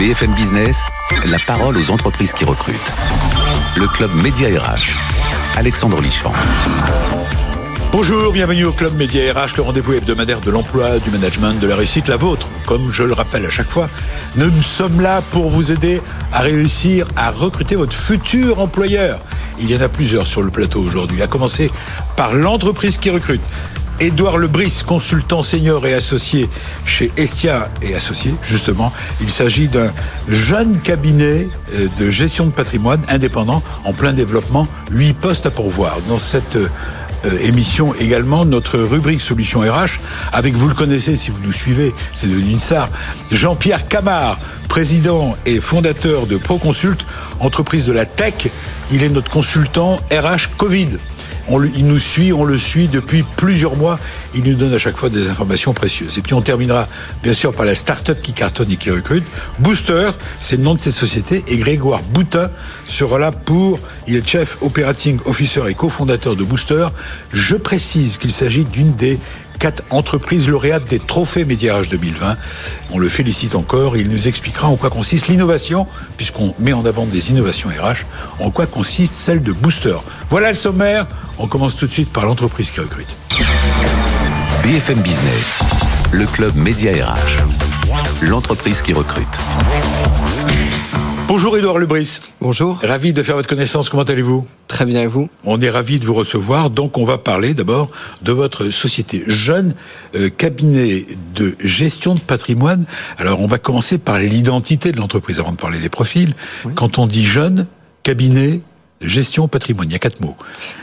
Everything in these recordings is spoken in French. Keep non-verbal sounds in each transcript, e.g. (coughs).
BFM Business, la parole aux entreprises qui recrutent. Le club Média RH. Alexandre Lichamp. Bonjour, bienvenue au Club Média RH, le rendez-vous hebdomadaire de l'emploi, du management, de la réussite, la vôtre. Comme je le rappelle à chaque fois, nous sommes là pour vous aider à réussir à recruter votre futur employeur. Il y en a plusieurs sur le plateau aujourd'hui, à commencer par l'entreprise qui recrute. Édouard Lebris, consultant senior et associé chez Estia et associé, justement. Il s'agit d'un jeune cabinet euh, de gestion de patrimoine indépendant en plein développement, huit postes à pourvoir. Dans cette euh, émission également notre rubrique Solutions RH avec, vous le connaissez si vous nous suivez, c'est devenu une star, Jean-Pierre Camard, président et fondateur de ProConsult, entreprise de la tech. Il est notre consultant RH Covid il nous suit, on le suit depuis plusieurs mois. Il nous donne à chaque fois des informations précieuses. Et puis on terminera bien sûr par la start-up qui cartonne et qui recrute. Booster, c'est le nom de cette société. Et Grégoire Boutin sera là pour, il est chef operating officer et cofondateur de Booster. Je précise qu'il s'agit d'une des quatre entreprises lauréates des trophées Médiarage 2020. On le félicite encore. Il nous expliquera en quoi consiste l'innovation, puisqu'on met en avant des innovations RH, en quoi consiste celle de Booster. Voilà le sommaire. On commence tout de suite par l'entreprise qui recrute. BFM Business, le club Média RH, l'entreprise qui recrute. Bonjour Edouard Lebris. Bonjour. Ravi de faire votre connaissance. Comment allez-vous? Très bien et vous? On est ravi de vous recevoir. Donc on va parler d'abord de votre société jeune euh, cabinet de gestion de patrimoine. Alors on va commencer par l'identité de l'entreprise avant de parler des profils. Quand on dit jeune cabinet gestion patrimoine. Il y a quatre mots.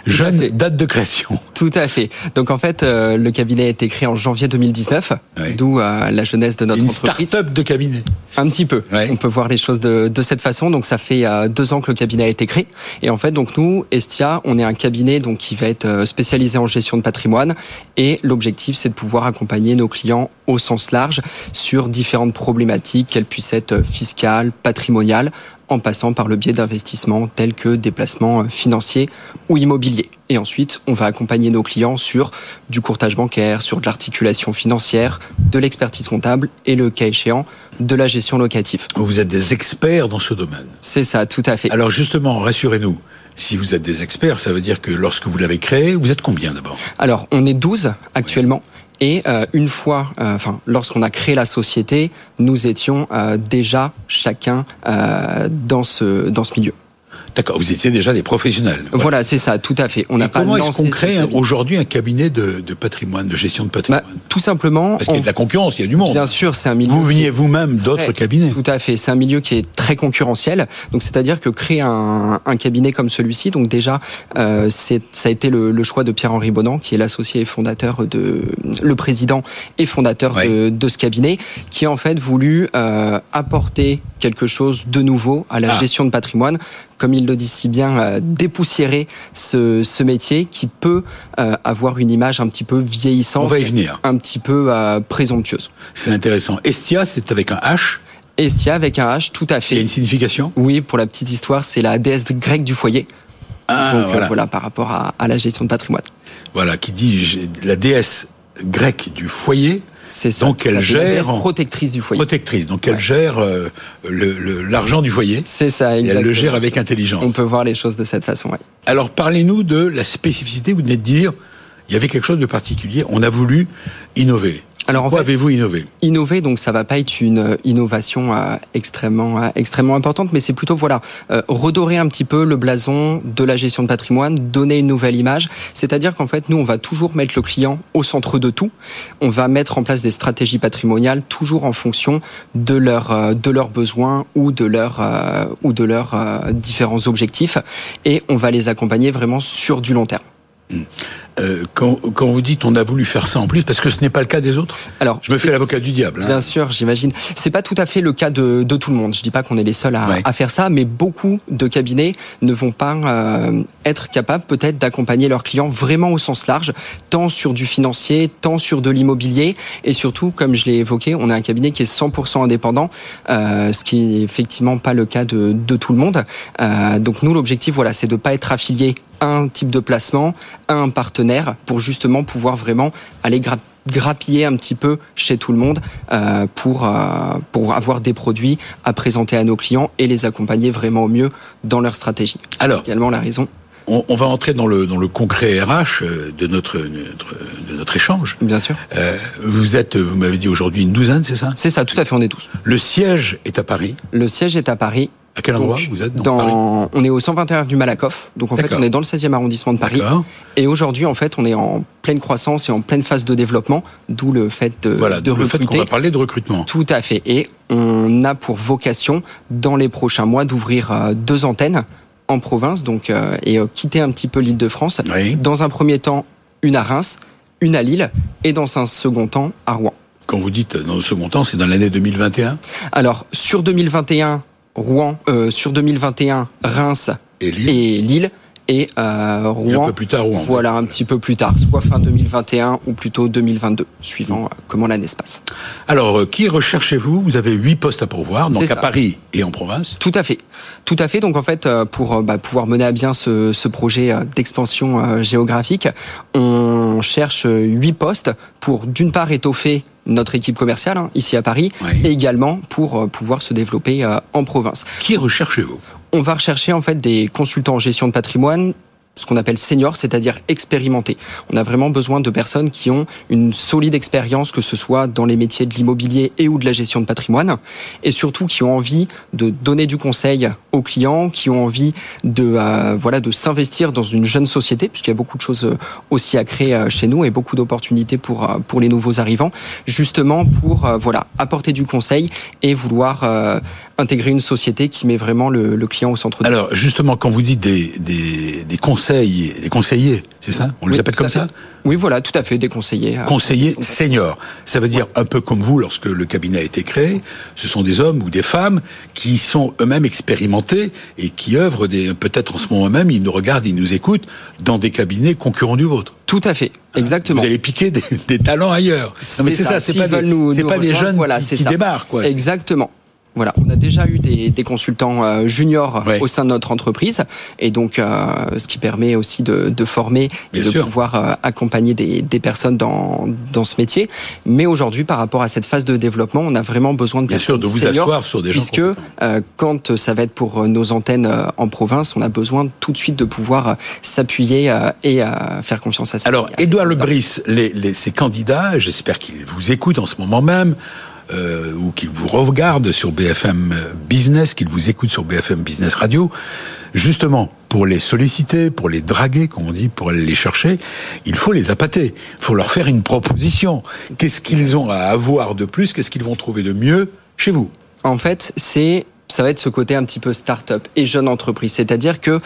Jeune date de création. (laughs) Tout à fait. Donc en fait, euh, le cabinet a été créé en janvier 2019, d'où euh, la jeunesse de notre une entreprise. start-up de cabinet. Un petit peu. On peut voir les choses de, de cette façon. Donc ça fait euh, deux ans que le cabinet a été créé. Et en fait, donc nous, Estia, on est un cabinet donc qui va être spécialisé en gestion de patrimoine. Et l'objectif, c'est de pouvoir accompagner nos clients au sens large sur différentes problématiques, qu'elles puissent être fiscales, patrimoniales, en passant par le biais d'investissements tels que des placements euh, financiers ou immobiliers. Et ensuite, on va accompagner nos clients sur du courtage bancaire, sur de l'articulation financière, de l'expertise comptable et le cas échéant, de la gestion locative. Vous êtes des experts dans ce domaine. C'est ça, tout à fait. Alors justement, rassurez-nous, si vous êtes des experts, ça veut dire que lorsque vous l'avez créé, vous êtes combien d'abord? Alors, on est 12 actuellement. Et euh, une fois, euh, enfin, lorsqu'on a créé la société, nous étions euh, déjà chacun dans ce dans ce milieu. D'accord, vous étiez déjà des professionnels. Voilà, c'est ça, tout à fait. On n'a pas comment est-ce qu'on crée aujourd'hui un cabinet de, de, patrimoine, de gestion de patrimoine bah, Tout simplement. Parce qu'il y a de la concurrence, il y a du monde. Bien sûr, c'est un milieu. Vous veniez vous-même d'autres cabinets. Tout à fait. C'est un milieu qui est très concurrentiel. Donc, c'est-à-dire que créer un, un, cabinet comme celui-ci, donc déjà, euh, c'est ça a été le, le choix de Pierre-Henri Bonan, qui est l'associé et fondateur de, le président et fondateur de, de, ce cabinet, qui a en fait voulu euh, apporter quelque chose de nouveau à la ah. gestion de patrimoine comme il le dit si bien, euh, dépoussiérer ce, ce, métier qui peut euh, avoir une image un petit peu vieillissante, On va y venir. un petit peu euh, présomptueuse. C'est intéressant. Estia, c'est avec un H? Estia avec un H, tout à fait. Il y a une signification? Oui, pour la petite histoire, c'est la déesse grecque du foyer. Ah, Donc voilà. voilà. par rapport à, à la gestion de patrimoine. Voilà, qui dit la déesse grecque du foyer, c'est ça. Donc elle gère protectrice du foyer. Protectrice. Donc elle gère euh, l'argent du foyer. C'est ça. Exactement. Et elle le gère avec intelligence. On peut voir les choses de cette façon. Ouais. Alors parlez-nous de la spécificité. Vous venez de dire, il y avait quelque chose de particulier. On a voulu innover. Alors en avez-vous innové? Innover, donc ça va pas être une euh, innovation euh, extrêmement euh, extrêmement importante, mais c'est plutôt voilà redorer un petit peu le blason de la gestion de patrimoine, donner une nouvelle image. C'est-à-dire qu'en fait, nous on va toujours mettre le client au centre de tout. On va mettre en place des stratégies patrimoniales toujours en fonction de leurs de leurs besoins ou de leurs ou de leurs différents objectifs, et on va les accompagner vraiment sur du long terme. Mmh. Euh, quand, quand, vous dites on a voulu faire ça en plus, parce que ce n'est pas le cas des autres. Alors, je me fais l'avocat du diable. Hein. Bien sûr, j'imagine. C'est pas tout à fait le cas de, de, tout le monde. Je dis pas qu'on est les seuls à, à, faire ça, mais beaucoup de cabinets ne vont pas euh, être capables peut-être d'accompagner leurs clients vraiment au sens large, tant sur du financier, tant sur de l'immobilier, et surtout, comme je l'ai évoqué, on a un cabinet qui est 100% indépendant, euh, ce qui est effectivement pas le cas de, de tout le monde. Donc nous, l'objectif, voilà, c'est de pas être affilié à un type de placement, à un partenaire partenaires pour justement pouvoir vraiment aller grappiller un petit peu chez tout le monde euh, pour euh, pour avoir des produits à présenter à nos clients et les accompagner vraiment au mieux dans leur stratégie. C'est Alors, également la raison. On, on, va entrer dans le dans le concret RH euh, de notre, notre de notre échange. Bien sûr. Euh, vous êtes, vous m'avez dit aujourd'hui une douzaine, c'est ça? C'est ça, tout à fait. On est tous. Le siège est à Paris. Le siège est à Paris. À quel endroit vous êtes dans, On est au 121 du Malakoff. Donc en fait, on est dans le 16e arrondissement de Paris. Et aujourd'hui, en fait, on est en pleine croissance et en pleine phase de développement, d'où le fait de, voilà, de le recruter. fait qu'on va parler de recrutement. Tout à fait. Et on a pour vocation, dans les prochains mois, d'ouvrir euh, deux antennes en province, donc euh, et euh, quitter un petit peu l'île de France. Oui. Dans un premier temps, une à Reims, une à Lille, et dans un second temps, à Rouen. Quand vous dites dans le second temps, c'est dans l'année 2021 Alors, sur 2021, Rouen, euh, sur 2021, Reims et Lille. et Lille. Et euh, Rouen, un peu plus tard, Rouen. voilà, un petit peu plus tard, soit fin 2021 ou plutôt 2022, suivant euh, comment l'année se passe. Alors, euh, qui recherchez-vous? Vous avez huit postes à pourvoir, donc à ça. Paris et en province. Tout à fait, tout à fait. Donc en fait, euh, pour bah, pouvoir mener à bien ce, ce projet d'expansion géographique, on cherche huit postes pour d'une part étoffer notre équipe commerciale hein, ici à Paris, Oui. et également pour pouvoir se développer euh, en province. Qui recherchez-vous? On va rechercher en fait des consultants en gestion de patrimoine ce qu'on appelle senior, c'est-à-dire expérimentés. On a vraiment besoin de personnes qui ont une solide expérience, que ce soit dans les métiers de l'immobilier et ou de la gestion de patrimoine, et surtout qui ont envie de donner du conseil aux clients, qui ont envie de euh, voilà de s'investir dans une jeune société, puisqu'il y a beaucoup de choses euh, aussi à créer euh, chez nous et beaucoup d'opportunités pour pour les nouveaux arrivants, justement pour voilà apporter du conseil et vouloir intégrer une société qui met vraiment le, client au centre. Alors, justement, quand vous dites des, des conseils, des conseillers, c'est ça On les appelle comme ça. Oui, voilà, tout à fait, des conseillers. euh, Conseillers seniors. Ça veut dire un peu comme vous, lorsque le cabinet a été créé, ce sont des hommes ou des femmes qui sont eux-mêmes expérimentés et qui œuvrent des, peut-être en ce moment même, ils nous regardent, ils nous écoutent dans des cabinets concurrents du vôtre. Tout à fait, exactement. Vous allez piquer des, des talents ailleurs. Non, mais c'est ça, c'est pas, des, nous- pas des jeunes voilà, qui, qui ça. démarrent, quoi. Exactement. Voilà, on a déjà eu des, des consultants euh, juniors Ouais. au sein de notre entreprise, et donc euh, ce qui permet aussi de, de former et de sûr. pouvoir euh, accompagner des, des personnes dans, dans ce métier. Mais aujourd'hui, par rapport à cette phase de développement, on a vraiment besoin de Bien sûr, de vous seniors, asseoir sur des gens puisque euh, quand ça va être pour euh, nos antennes euh, en province, on a besoin tout de suite de pouvoir euh, s'appuyer euh, et euh, faire confiance à ces Alors, Édouard. Lebris, les, les, ces candidats, j'espère qu'ils vous écoutent en ce moment même, euh, ou qu'ils vous regardent sur BFM Business, qu'ils vous écoutent sur BFM Business Radio. Justement, pour les solliciter, pour les draguer, comme on dit, pour aller les chercher, il faut les appâter. Il faut leur faire une proposition. Qu'est-ce qu'ils ont à avoir de plus? Qu'est-ce qu'ils vont trouver de mieux chez vous? En fait, c'est ça va être ce côté un petit peu start-up et jeune entreprise, c'est-à-dire que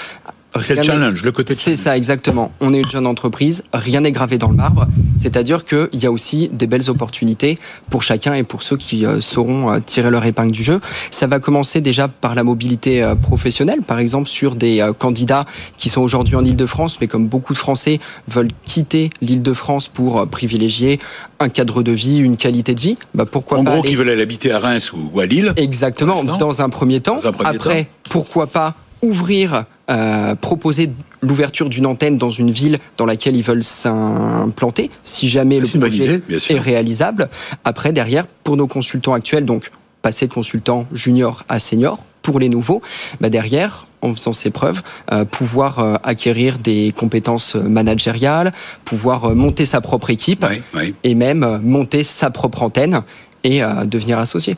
C'est le challenge, le côté C'est ça exactement. On est une jeune entreprise, rien n'est gravé dans le marbre. C'est-à-dire qu'il y a aussi des belles opportunités pour chacun et pour ceux qui euh, sauront euh, tirer leur épingle du jeu. Ça va commencer déjà par la mobilité euh, professionnelle, par exemple sur des candidats qui sont aujourd'hui en Île-de-France, mais comme beaucoup de Français veulent quitter l'Île-de-France pour privilégier un cadre de vie, une qualité de vie. Bah pourquoi En pas gros, aller- qui veulent aller habiter à Reims ou, à Lille. Exactement, dans un premier temps. Dans un premier Après, pourquoi pas ouvrir, euh, proposer l'ouverture d'une antenne dans une ville dans laquelle ils veulent s'implanter, si jamais le projet idée, est réalisable. Après, derrière, pour nos consultants actuels, donc passer de consultant junior à senior, pour les nouveaux, bah derrière, en faisant ses preuves, euh, pouvoir euh, acquérir des compétences euh, managériales, pouvoir euh, monter sa propre équipe Oui, oui. et même monter sa propre antenne et devenir associé.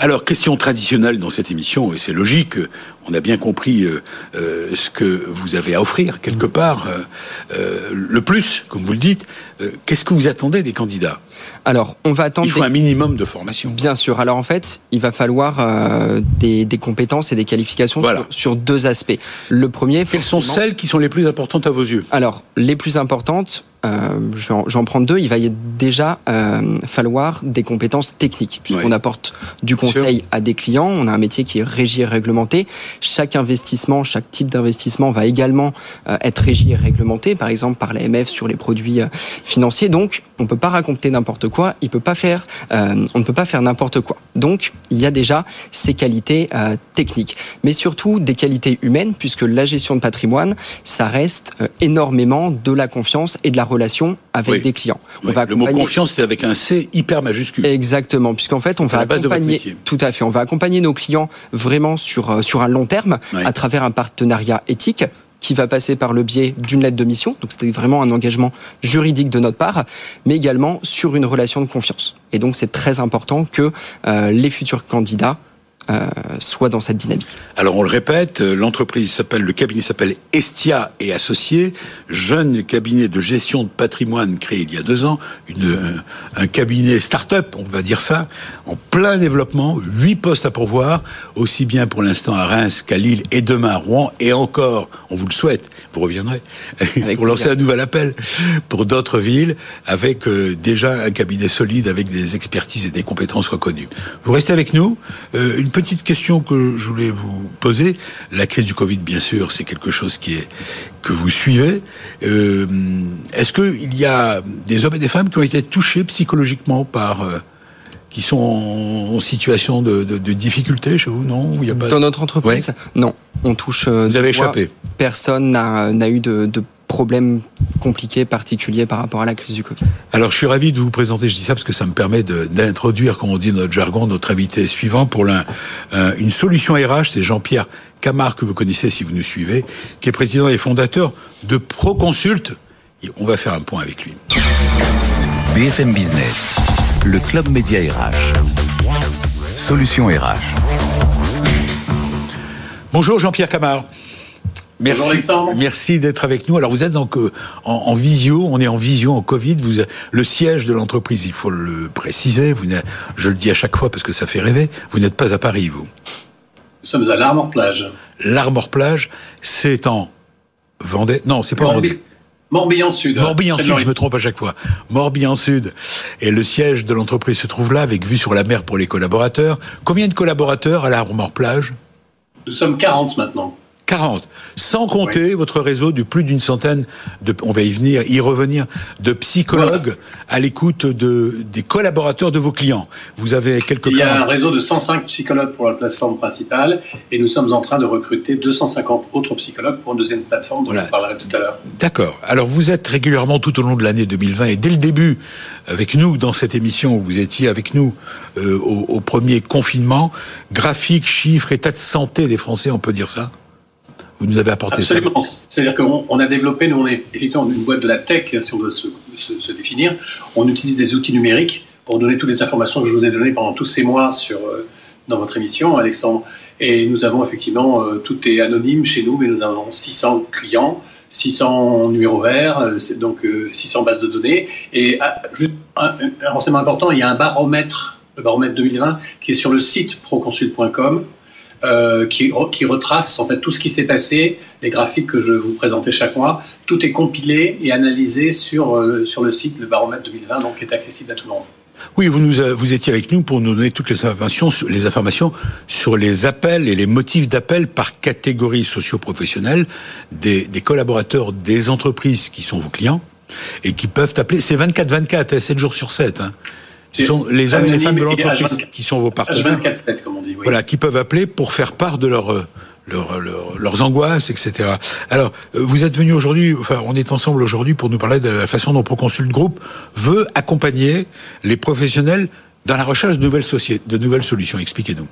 Alors, question traditionnelle dans cette émission, et c'est logique, on a bien compris euh, euh, ce que vous avez à offrir, quelque part, euh, le plus, comme vous le dites. Qu'est-ce que vous attendez des candidats? Alors, on va attendre Il faut des- un minimum de formation. Bien sûr. Alors en fait, il va falloir des, des compétences et des qualifications Voilà. sur, sur deux aspects. Le premier, Quelles sont celles qui sont les plus importantes à vos yeux? Alors, les plus importantes, euh, je, vais en, prendre deux, il va y déjà euh, falloir des compétences techniques, puisqu'on apporte du conseil à des clients, on a un métier qui est régi et réglementé. Chaque investissement, chaque type d'investissement va également euh, être régi et réglementé, par exemple par l'AMF sur les produits financiers. Donc, on peut pas raconter n'importe quoi, il peut pas faire, on ne peut pas faire n'importe quoi. Donc, il y a déjà ces qualités techniques, mais surtout des qualités humaines, puisque la gestion de patrimoine, ça reste énormément de la confiance et de la relation avec des clients. On va Le mot confiance, c'est avec un C hyper majuscule. Exactement, puisqu'en fait, on va accompagner, tout à fait, on va accompagner nos clients vraiment sur euh, sur un long terme à travers un partenariat éthique qui va passer par le biais d'une lettre de mission, donc c'était vraiment un engagement juridique de notre part, mais également sur une relation de confiance. Et donc c'est très important que euh, les futurs candidats euh, soit dans cette dynamique. Alors on le répète, euh, l'entreprise s'appelle, le cabinet s'appelle Estia et Associés, jeune cabinet de gestion de patrimoine créé il y a deux ans, une, euh, un cabinet start-up, on va dire ça, en plein développement, huit postes à pourvoir, aussi bien pour l'instant à Reims qu'à Lille et demain à Rouen, et encore, on vous le souhaite, vous reviendrez, (laughs) pour lancer un nouvel appel pour d'autres villes, avec déjà un cabinet solide, avec des expertises et des compétences reconnues. Vous restez avec nous. une petite question que je voulais vous poser. La crise du Covid, bien sûr, c'est quelque chose qui est que vous suivez. Euh, est-ce qu'il y a des hommes et des femmes qui ont été touchés psychologiquement par euh, qui sont en situation de, difficulté chez vous Non, il y a pas... Dans notre entreprise, non. On touche. Euh, vous avez échappé. Personne n'a eu de, de problèmes compliqués, particuliers par rapport à la crise du Covid. Alors, je suis ravi de vous présenter, je dis ça parce que ça me permet d'introduire, comme on dit dans notre jargon, notre invité suivant pour euh, une solution RH, c'est Jean-Pierre Camard, que vous connaissez si vous nous suivez, qui est président et fondateur de Proconsult. on va faire un point avec lui. BFM Business, le club média RH. Solution RH. Bonjour Jean-Pierre Camard. Merci, merci d'être avec nous. Alors vous êtes en, en, visio, on est en visio en Covid. Vous, le siège de l'entreprise, il faut le préciser. Vous, je le dis à chaque fois parce que ça fait rêver. Vous n'êtes pas à Paris, vous. Nous sommes à l'Armor Plage. L'Armor Plage, c'est en Vendée. Non, c'est pas en Vendée. Morbihan Sud. Morbihan Sud, je me trompe à chaque fois. Morbihan Sud. Et le siège de l'entreprise se trouve là, avec vue sur la mer pour les collaborateurs. Combien de collaborateurs à l'Armor Plage? Nous sommes 40 maintenant. 40. Sans compter votre réseau de plus d'une centaine de, on va y venir, y revenir, de psychologues à l'écoute de, des collaborateurs de vos clients. Vous avez quelques Il y a un réseau de 105 psychologues pour la plateforme principale et nous sommes en train de recruter 250 autres psychologues pour une deuxième plateforme dont je parlerai tout à l'heure. D'accord. Alors vous êtes régulièrement tout au long de l'année 2020 et dès le début avec nous dans cette émission, vous étiez avec nous euh, au, au premier confinement, graphiques, chiffres, état de santé des Français, on peut dire ça? Vous nous avez apporté Absolument. C'est-à-dire qu'on a développé, nous on est effectivement une boîte de la tech, si on doit se, définir. On utilise des outils numériques pour donner toutes les informations que je vous ai données pendant tous ces mois sur, euh, dans votre émission, Alexandre. Et nous avons effectivement, euh, tout est anonyme chez nous, mais nous avons 600 clients, 600 numéros verts, euh, donc 600 bases de données. Et ah, juste un, un renseignement important, il y a un baromètre, le baromètre 2020, qui est sur le site proconsult.com euh, qui, retrace en fait tout ce qui s'est passé, les graphiques que je vous présentais chaque mois. Tout est compilé et analysé sur, euh, sur le site Le Baromètre 2020, donc qui est accessible à tout le monde. Oui, vous, vous étiez avec nous pour nous donner toutes les informations, les informations sur les appels et les motifs d'appel par catégorie socio-professionnelle des, collaborateurs des entreprises qui sont vos clients et qui peuvent appeler. C'est 24-24, 7 jours sur 7. Hein. Ce sont les hommes et les femmes de l'entreprise qui sont vos partenaires. Voilà, qui peuvent appeler pour faire part de leur, leur, leurs angoisses, etc. Alors, euh, vous êtes venu aujourd'hui, enfin, on est ensemble aujourd'hui pour nous parler de la façon dont Proconsult Group veut accompagner les professionnels dans la recherche de nouvelles, sociétés, de nouvelles solutions. Expliquez-nous.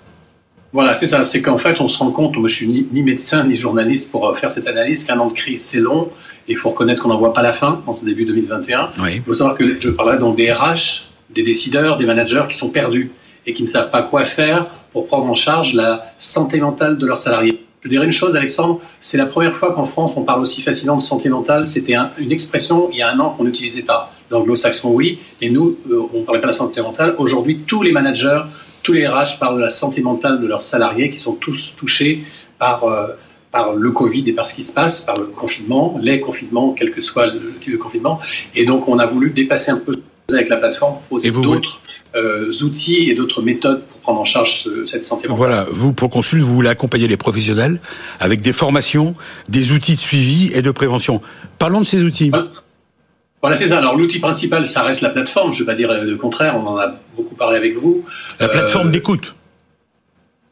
Voilà, c'est ça. C'est qu'en fait, on se rend compte, moi je suis ni, médecin ni journaliste pour euh, faire cette analyse, qu'un an de crise, c'est long. Et il faut reconnaître qu'on n'en voit pas la fin en ce début 2021. Il faut savoir que je parlerai donc des RH, des décideurs, des managers qui sont perdus et qui ne savent pas quoi faire pour prendre en charge la santé mentale de leurs salariés. Je dirais une chose, Alexandre, c'est la première fois qu'en France on parle aussi facilement de santé mentale. C'était une expression il y a un an qu'on n'utilisait pas. Les anglo-saxons, oui, et nous, euh, on ne parlait pas de la santé mentale. Aujourd'hui, tous les managers, tous les RH parlent de la santé mentale de leurs salariés qui sont tous touchés euh, par le Covid et par ce qui se passe, par le confinement, les confinements, quel que soit le type de confinement. Et donc, on a voulu dépasser un peu avec la plateforme, proposer d'autres euh, outils et d'autres méthodes pour prendre en charge cette santé mentale. Voilà, vous, pour Consul, vous voulez accompagner les professionnels avec des formations, des outils de suivi et de prévention. Parlons de ces outils. Voilà, c'est ça. Alors, l'outil principal, ça reste la plateforme. Je ne vais pas dire le contraire, on en a beaucoup parlé avec vous. La plateforme euh, d'écoute.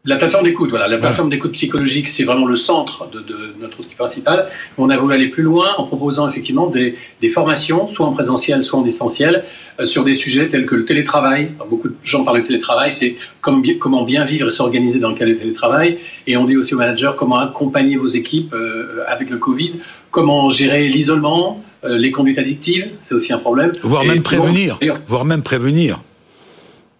La plateforme d'écoute, voilà. La plateforme d'écoute psychologique, c'est vraiment le centre de, de, notre outil principal. On a voulu aller plus loin en proposant effectivement des, des formations, soit en présentiel, soit en distanciel, euh, sur des sujets tels que le télétravail. beaucoup de gens parlent de télétravail, c'est comme, comment bien vivre et s'organiser dans le cadre du télétravail. Et on dit aussi aux managers comment accompagner vos équipes euh, avec le Covid, comment gérer l'isolement, euh, les conduites addictives, c'est aussi un problème. Voire même prévenir. Voire même prévenir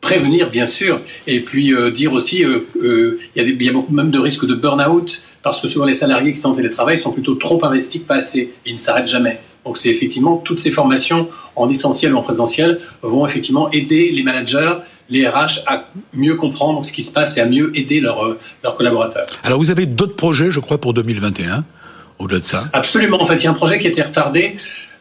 prévenir bien sûr, et puis euh, dire aussi euh, euh, il y, a beaucoup même de risques de burn-out parce que souvent les salariés qui sont en télétravail sont plutôt trop investis, pas assez, et ils ne s'arrêtent jamais. Donc c'est effectivement toutes ces formations en distanciel ou en présentiel vont effectivement aider les managers, les RH à mieux comprendre ce qui se passe et à mieux aider leurs leurs collaborateurs. Alors vous avez d'autres projets, je crois, pour 2021 au-delà de ça? Absolument. En fait, il y a un projet qui a été retardé.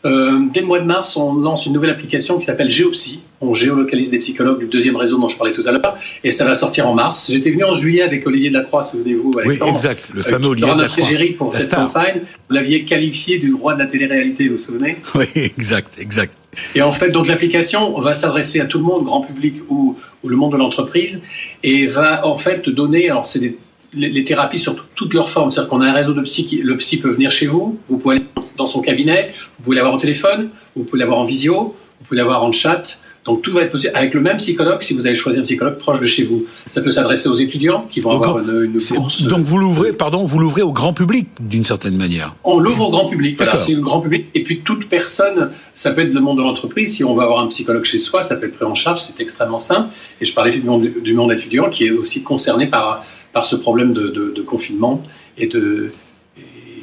Euh, dès le mois de mars, on lance une nouvelle application qui s'appelle Géopsy. On géolocalise des psychologues du deuxième réseau dont je parlais tout à l'heure, et ça va sortir en mars. J'étais venu en juillet avec Olivier Delacroix, souvenez-vous, Alexandre. Oui, exact, le fameux euh, Olivier Delacroix. notre pour cette campagne. Vous l'aviez qualifié du roi de la télé-réalité, vous vous souvenez? (laughs) Oui, exact, exact. Et en fait, donc l'application va s'adresser à tout le monde, grand public ou, ou le monde de l'entreprise, et va en fait donner, alors c'est des les, thérapies sur toutes leurs formes. C'est-à-dire qu'on a un réseau de psy, le psy peut venir chez vous, vous pouvez aller dans son cabinet, vous pouvez l'avoir au téléphone, vous pouvez l'avoir en visio, vous pouvez l'avoir en chat. Donc tout va être possible avec le même psychologue si vous avez choisi un psychologue proche de chez vous. Ça peut s'adresser aux étudiants qui vont avoir une, une course. Donc vous l'ouvrez, pardon, vous l'ouvrez au grand public d'une certaine manière. On l'ouvre au grand public. Voilà, c'est le grand public. Et puis toute personne, ça peut être le monde de l'entreprise. Si on va avoir un psychologue chez soi, ça peut être pris en charge. C'est extrêmement simple. Et je parlais du monde, du monde étudiant qui est aussi concerné par par ce problème de, confinement et de,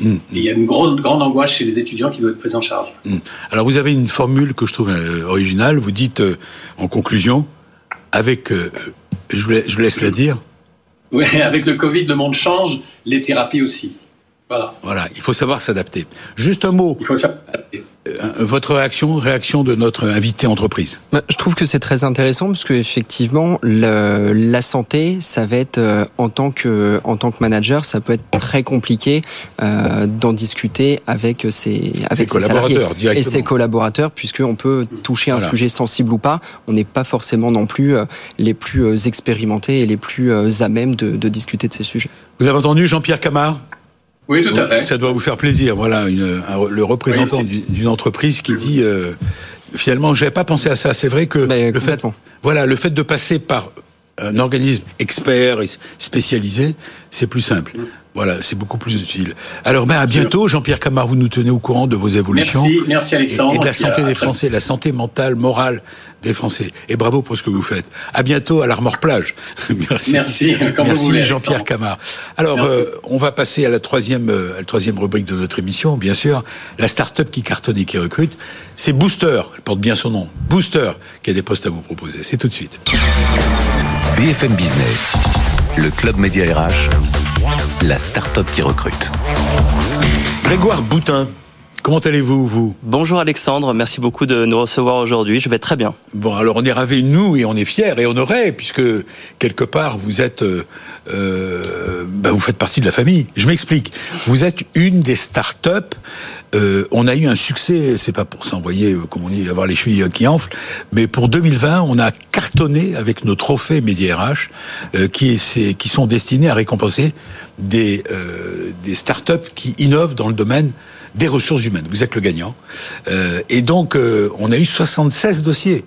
mm. il y a une grande, grande angoisse chez les étudiants qui doivent être pris en charge. Mm. Alors vous avez une formule que je trouve euh, originale. Vous dites euh, en conclusion, avec, euh, je, vous je, laisse la dire. Oui, (laughs) avec le Covid, le monde change, les thérapies aussi. Voilà. Voilà, il faut savoir s'adapter. Juste un mot. Il faut s'adapter. Euh, votre réaction, réaction de notre invité entreprise bah, Je trouve que c'est très intéressant parce que effectivement, la santé, ça va être euh, en tant que en tant que manager, ça peut être très compliqué euh, d'en discuter avec ses avec ses, collaborateurs et ses collaborateurs, puisqu'on peut toucher un sujet sensible ou pas. On n'est pas forcément non plus les plus expérimentés et les plus à même de, de discuter de ces sujets. Vous avez entendu Jean-Pierre Camard oui, tout à fait. Ça doit vous faire plaisir. Voilà, une, le représentant d'une entreprise qui dit euh, finalement, j'avais pas pensé à ça. C'est vrai que le fait, voilà, le fait de passer par un organisme expert et spécialisé, c'est plus simple. Mm. Voilà, c'est beaucoup plus utile. Alors, ben, à bientôt. Jean-Pierre Camard, vous nous tenez au courant de vos évolutions. Merci, merci Alexandre. Et, de la santé des Français, la santé mentale, morale des Français. Et bravo pour ce que vous faites. À bientôt à l'Armor Plage. (laughs) merci. Merci, merci Jean-Pierre Camard. Alors, euh, on va passer à la troisième, euh, à la troisième rubrique de notre émission, bien sûr. La start-up qui cartonne et qui recrute. C'est Booster. Elle porte bien son nom. Booster, qui a des postes à vous proposer. C'est tout de suite. BFM Business. Le Club Média RH la start-up qui recrute. Grégoire Boutin. Comment allez-vous, vous? Bonjour Alexandre, merci beaucoup de nous recevoir aujourd'hui. Je vais très bien. Bon, alors on est ravis, nous, et on est fiers et honorés, puisque quelque part, vous êtes. Euh, euh bah, vous faites partie de la famille. Je m'explique. Vous êtes une des start-up euh, on a eu un succès, c'est pas pour s'envoyer, comme on dit, avoir les chevilles qui enflent, mais pour 2020, on a cartonné avec nos trophées Média RH, qui, qui sont destinés à récompenser des, des startups qui innovent dans le domaine des ressources humaines. Vous êtes le gagnant. et donc, on a eu 76 dossiers.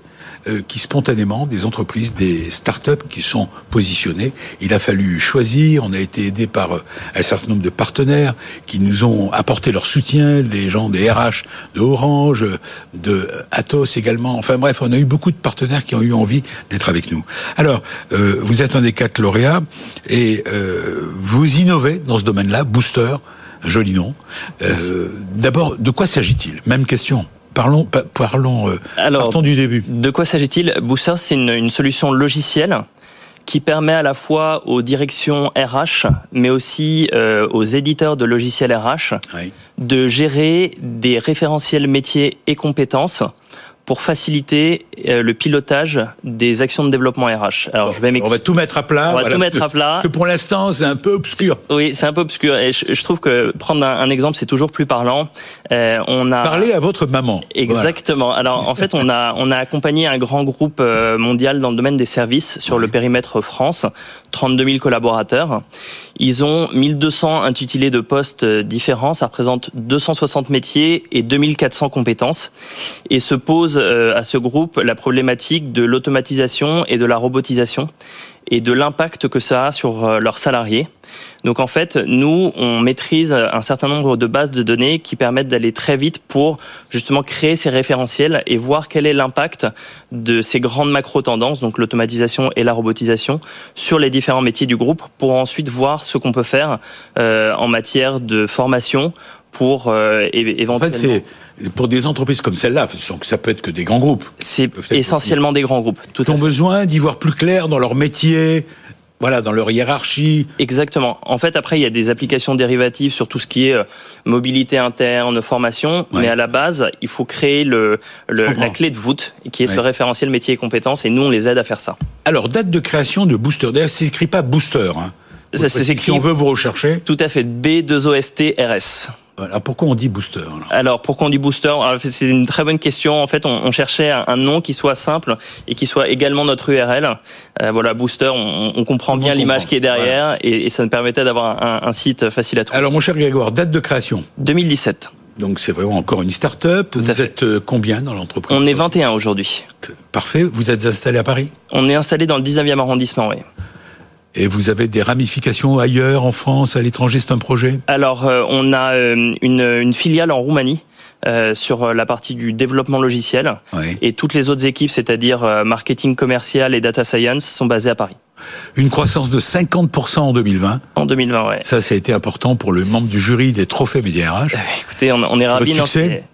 Euh, qui spontanément, des entreprises, des start-up qui sont positionnées. Il a fallu choisir, on a été aidé par euh, un certain nombre de partenaires qui nous ont apporté leur soutien, des gens des RH de Orange, de Atos également. Enfin bref, on a eu beaucoup de partenaires qui ont eu envie d'être avec nous. Alors, euh, vous êtes un des quatre lauréats et vous innovez dans ce domaine-là, Booster, joli nom. D'abord, de quoi s'agit-il? Même question. Parlons, parlons, euh, partons du début. De quoi s'agit-il? Booster, c'est une, solution logicielle qui permet à la fois aux directions RH, mais aussi euh, aux éditeurs de logiciels RH, Oui. de gérer des référentiels métiers et compétences pour faciliter euh, le pilotage des actions de développement RH. Alors, je vais On va tout mettre à plat. On va voilà, tout mettre à plat. Parce que pour l'instant, c'est un peu obscur. Oui, c'est un peu obscur. Et je, je trouve que prendre un, un exemple, c'est toujours plus parlant. Euh, on a Parlez à votre maman. Exactement. Alors en fait, on a on a accompagné un grand groupe euh, mondial dans le domaine des services sur le périmètre France, 32 000 collaborateurs. Ils ont 1200 intitulés de postes euh, différents, ça représente 260 métiers et 2400 compétences et se pose à ce groupe la problématique de l'automatisation et de la robotisation et de l'impact que ça a sur euh, leurs salariés. Donc en fait, nous, on maîtrise un certain nombre de bases de données qui permettent d'aller très vite pour justement créer ces référentiels et voir quel est l'impact de ces grandes macro-tendances, donc l'automatisation et la robotisation, sur les différents métiers du groupe, pour ensuite voir ce qu'on peut faire euh, en matière de formation pour euh, é- En fait, éventuellement... pour des entreprises comme celle-là, ça peut être que des grands groupes, C'est essentiellement des grands groupes. Tout à ont besoin d'y voir plus clair dans leur métier, voilà, dans leur hiérarchie. Exactement. En fait, après, il y a des applications dérivatives sur tout ce qui est euh, mobilité interne, formation, Ouais. mais à la base, il faut créer le, la clé de voûte, qui est ce référentiel métier et compétences, et nous, on les aide à faire ça. Alors, date de création de Booster. D'ailleurs, ça s'écrit pas Booster. Hein. Ça, c'est si on veut vous rechercher. Tout à fait, B2OST-RS. Voilà. Pourquoi on dit Booster alors? Alors, pourquoi on dit booster? Alors, C'est une très bonne question. En fait, on, on cherchait un, nom qui soit simple et qui soit également notre URL. Euh, voilà, booster, on, on comprend bien l'image qui est derrière, et, et ça nous permettait d'avoir un, un site facile à trouver. Alors, mon cher Grégoire, date de création? 2017. Donc, c'est vraiment encore une start-up. Vous êtes euh, combien dans l'entreprise? On est 21 aujourd'hui. Parfait. Vous êtes installé à Paris? On est installé dans le 19e arrondissement, oui. Et vous avez des ramifications ailleurs, en France, à l'étranger. C'est un projet? Alors, euh, on a euh, une, une filiale en Roumanie euh, sur la partie du développement logiciel. Oui. Et toutes les autres équipes, c'est-à-dire euh, marketing commercial et data science, sont basées à Paris. Une croissance de 50% en 2020. En 2020, ouais. Ça, ça a été important pour le membre du jury des trophées Média RH. Euh, Écoutez, on, on est ravis.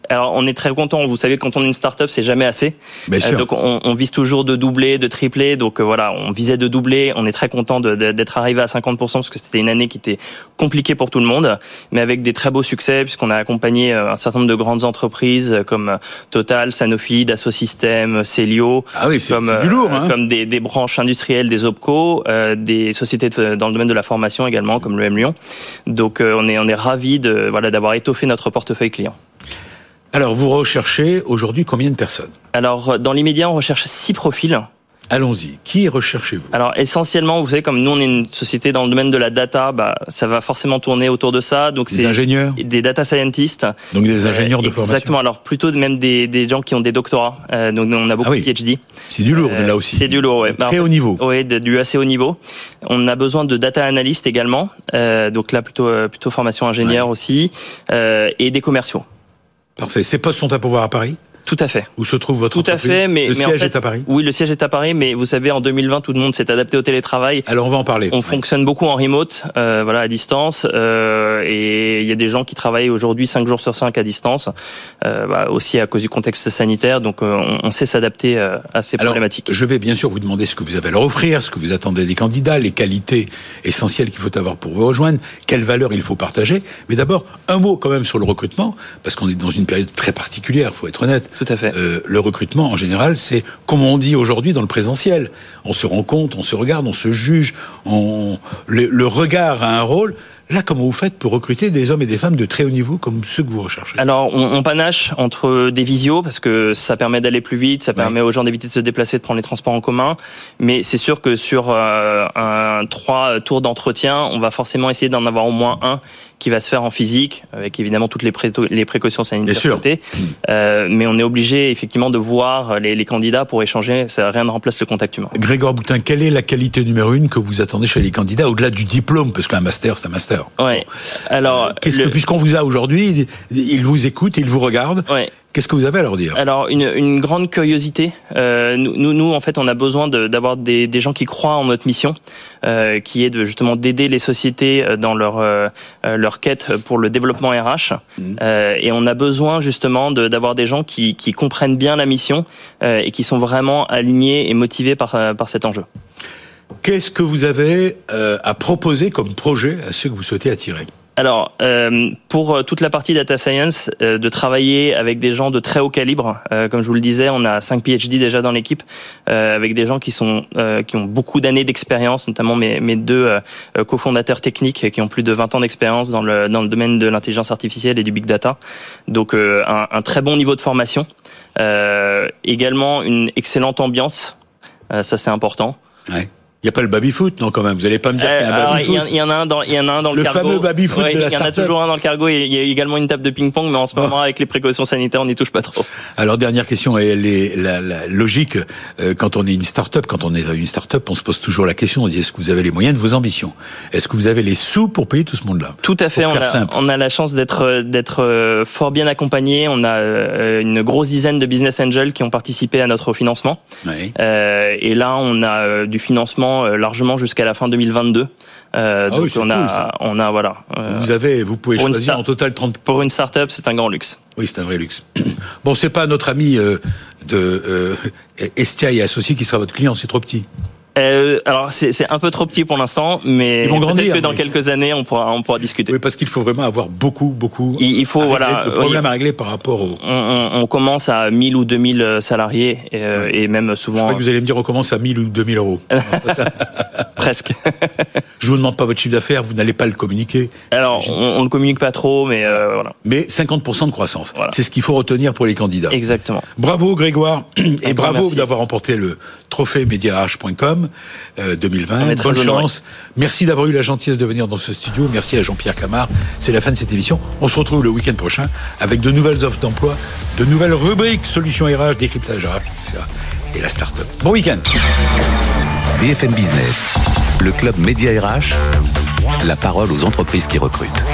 Alors, on est très content. Vous savez, quand on est une start-up, c'est jamais assez. Bien Euh, sûr. donc, on, on vise toujours de doubler, de tripler. Donc, euh, voilà, on visait de doubler. On est très content d'être arrivé à 50% parce que c'était une année qui était compliquée pour tout le monde, mais avec des très beaux succès puisqu'on a accompagné un certain nombre de grandes entreprises comme Total, Sanofi, Dassault Systèmes, Celio. Ah oui, c'est comme, du lourd. Hein. comme des, des branches industrielles, des OPCO, euh, des sociétés de- dans le domaine de la formation également, comme le M Lyon. Donc euh, on est on est ravi de voilà d'avoir étoffé notre portefeuille client. Alors, vous recherchez aujourd'hui combien de personnes? Alors dans l'immédiat, on recherche six profils. Allons-y. Qui recherchez-vous? Alors essentiellement, vous savez, comme nous on est une société dans le domaine de la data, bah ça va forcément tourner autour de ça. Donc Des ingénieurs? des data scientists. Donc des ingénieurs de Euh, formation Exactement. Alors plutôt même des, des gens qui ont des doctorats. Euh, donc nous, on a beaucoup Ah oui. de PhD. C'est du lourd, Euh, là aussi. c'est du lourd, ouais. Très Bah, haut niveau. Oui, du assez haut niveau. On a besoin de data analystes également. Euh, donc là plutôt euh, plutôt formation ingénieur aussi euh, et des commerciaux. Parfait. Ces postes sont à pouvoir à Paris? Tout à fait. Où se trouve votre Tout à fait, mais Le mais en siège fait- est à Paris Oui, le siège est à Paris, mais vous savez, en 2020, tout le monde s'est adapté au télétravail. Alors, on va en parler. On fonctionne beaucoup en remote, euh, voilà, à distance, euh, et il y a des gens qui travaillent aujourd'hui 5 jours sur 5 à distance, euh, bah, aussi à cause du contexte sanitaire, donc euh, on, on sait s'adapter euh, à ces Alors, problématiques. je vais bien sûr vous demander ce que vous avez à leur offrir, ce que vous attendez des candidats, les qualités essentielles qu'il faut avoir pour vous rejoindre, quelles valeurs il faut partager. Mais d'abord, un mot quand même sur le recrutement, parce qu'on est dans une période très particulière, faut être honnête. Euh, le recrutement, en général, c'est comme on dit aujourd'hui dans le présentiel. On se rend compte, on se regarde, on se juge, on... le regard a un rôle. Là, comment vous faites pour recruter des hommes et des femmes de très haut niveau comme ceux que vous recherchez? Alors, on, on panache entre des visios parce que ça permet d'aller plus vite, ça permet aux gens d'éviter de se déplacer, de prendre les transports en commun. Mais c'est sûr que sur euh, un trois tours d'entretien, on va forcément essayer d'en avoir au moins un qui va se faire en physique, avec évidemment toutes les, pré- les précautions sanitaires Bien sûr. côté. Euh, mais on est obligé effectivement de voir les, les candidats pour échanger. Ça rien ne remplace le contact humain. Grégoire Boutin, quelle est la qualité numéro une que vous attendez chez les candidats au-delà du diplôme? Parce qu'un master, c'est un master. Ouais. Alors, Qu'est-ce que, le- puisqu'on vous a aujourd'hui, ils vous écoutent, ils vous regardent. ouais. Qu'est-ce que vous avez à leur dire? Alors une, une grande curiosité. Euh, nous, en fait, on a besoin de- d'avoir des, des gens qui croient en notre mission, euh, qui est de justement d'aider les sociétés euh, dans leur euh, euh, leur quête pour le développement RH. Euh, et on a besoin justement de- d'avoir des gens qui, qui comprennent bien la mission euh, et qui sont vraiment alignés et motivés par euh, par cet enjeu. Qu'est-ce que vous avez euh, à proposer comme projet à ceux que vous souhaitez attirer? Alors, euh, pour euh, toute la partie data science, euh, de travailler avec des gens de très haut calibre, comme je vous le disais, on a 5 PhD déjà dans l'équipe, avec des gens qui sont qui ont beaucoup d'années d'expérience, notamment mes, mes deux cofondateurs techniques qui ont plus de 20 ans d'expérience dans le dans le domaine de l'intelligence artificielle et du big data. Donc un, un, très bon niveau de formation, également une excellente ambiance, ça c'est important. Ouais. Il n'y a pas le baby-foot, non, quand même. Vous n'allez pas me dire qu'il y a un baby-foot. Il y, en a un dans, il y en a un dans le, le cargo. fameux baby-foot ouais, de la Il y en a toujours un dans le cargo il y a également une table de ping-pong, mais en ce oh. moment, avec les précautions sanitaires, on n'y touche pas trop. Alors, dernière question, elle est la, la logique. Euh, quand on est une start-up, quand on est une start-up, on se pose toujours la question, on dit, est-ce que vous avez les moyens de vos ambitions? Est-ce que vous avez les sous pour payer tout ce monde-là? Tout à fait. On a, on a, la chance d'être, d'être euh, fort bien accompagné. On a euh, une grosse dizaine de business angels qui ont participé à notre financement. Oui. Euh, et là, on a du financement largement jusqu'à la fin 2022. Euh, ah donc on a, on a voilà. Euh, vous avez, vous pouvez choisir en total 30. Pour une start-up, c'est un grand luxe. Oui, c'est un vrai luxe. (coughs) bon, c'est pas notre ami euh, de euh, Estia et associé qui sera votre client, c'est trop petit. Euh, alors c'est un peu trop petit pour l'instant, mais peut-être que dans quelques années on pourra on pourra discuter. Oui, parce qu'il faut vraiment avoir beaucoup beaucoup. Il, il faut voilà de problèmes à régler par rapport au. On, on, on, commence à 1000 ou 2000 salariés et, ouais. et même souvent. Je crois que vous allez me dire on commence à 1000 ou 2000 euros. (laughs) Presque. (laughs) Je vous demande pas votre chiffre d'affaires, vous n'allez pas le communiquer. Alors on, on le communique pas trop, mais euh, voilà. Mais 50% de croissance, voilà. c'est ce qu'il faut retenir pour les candidats. Exactement. Bravo Grégoire (clears throat) et bravo d'avoir remporté le trophée mediarh.com euh, 2020. Bonne chance. Merci d'avoir eu la gentillesse de venir dans ce studio. Merci à Jean-Pierre Camard. C'est la fin de cette émission. On se retrouve le week-end prochain avec de nouvelles offres d'emploi, de nouvelles rubriques, solutions RH, décryptage RH, etc. Et la start-up. Bon week-end. BFM Business, le club Média RH, la parole aux entreprises qui recrutent.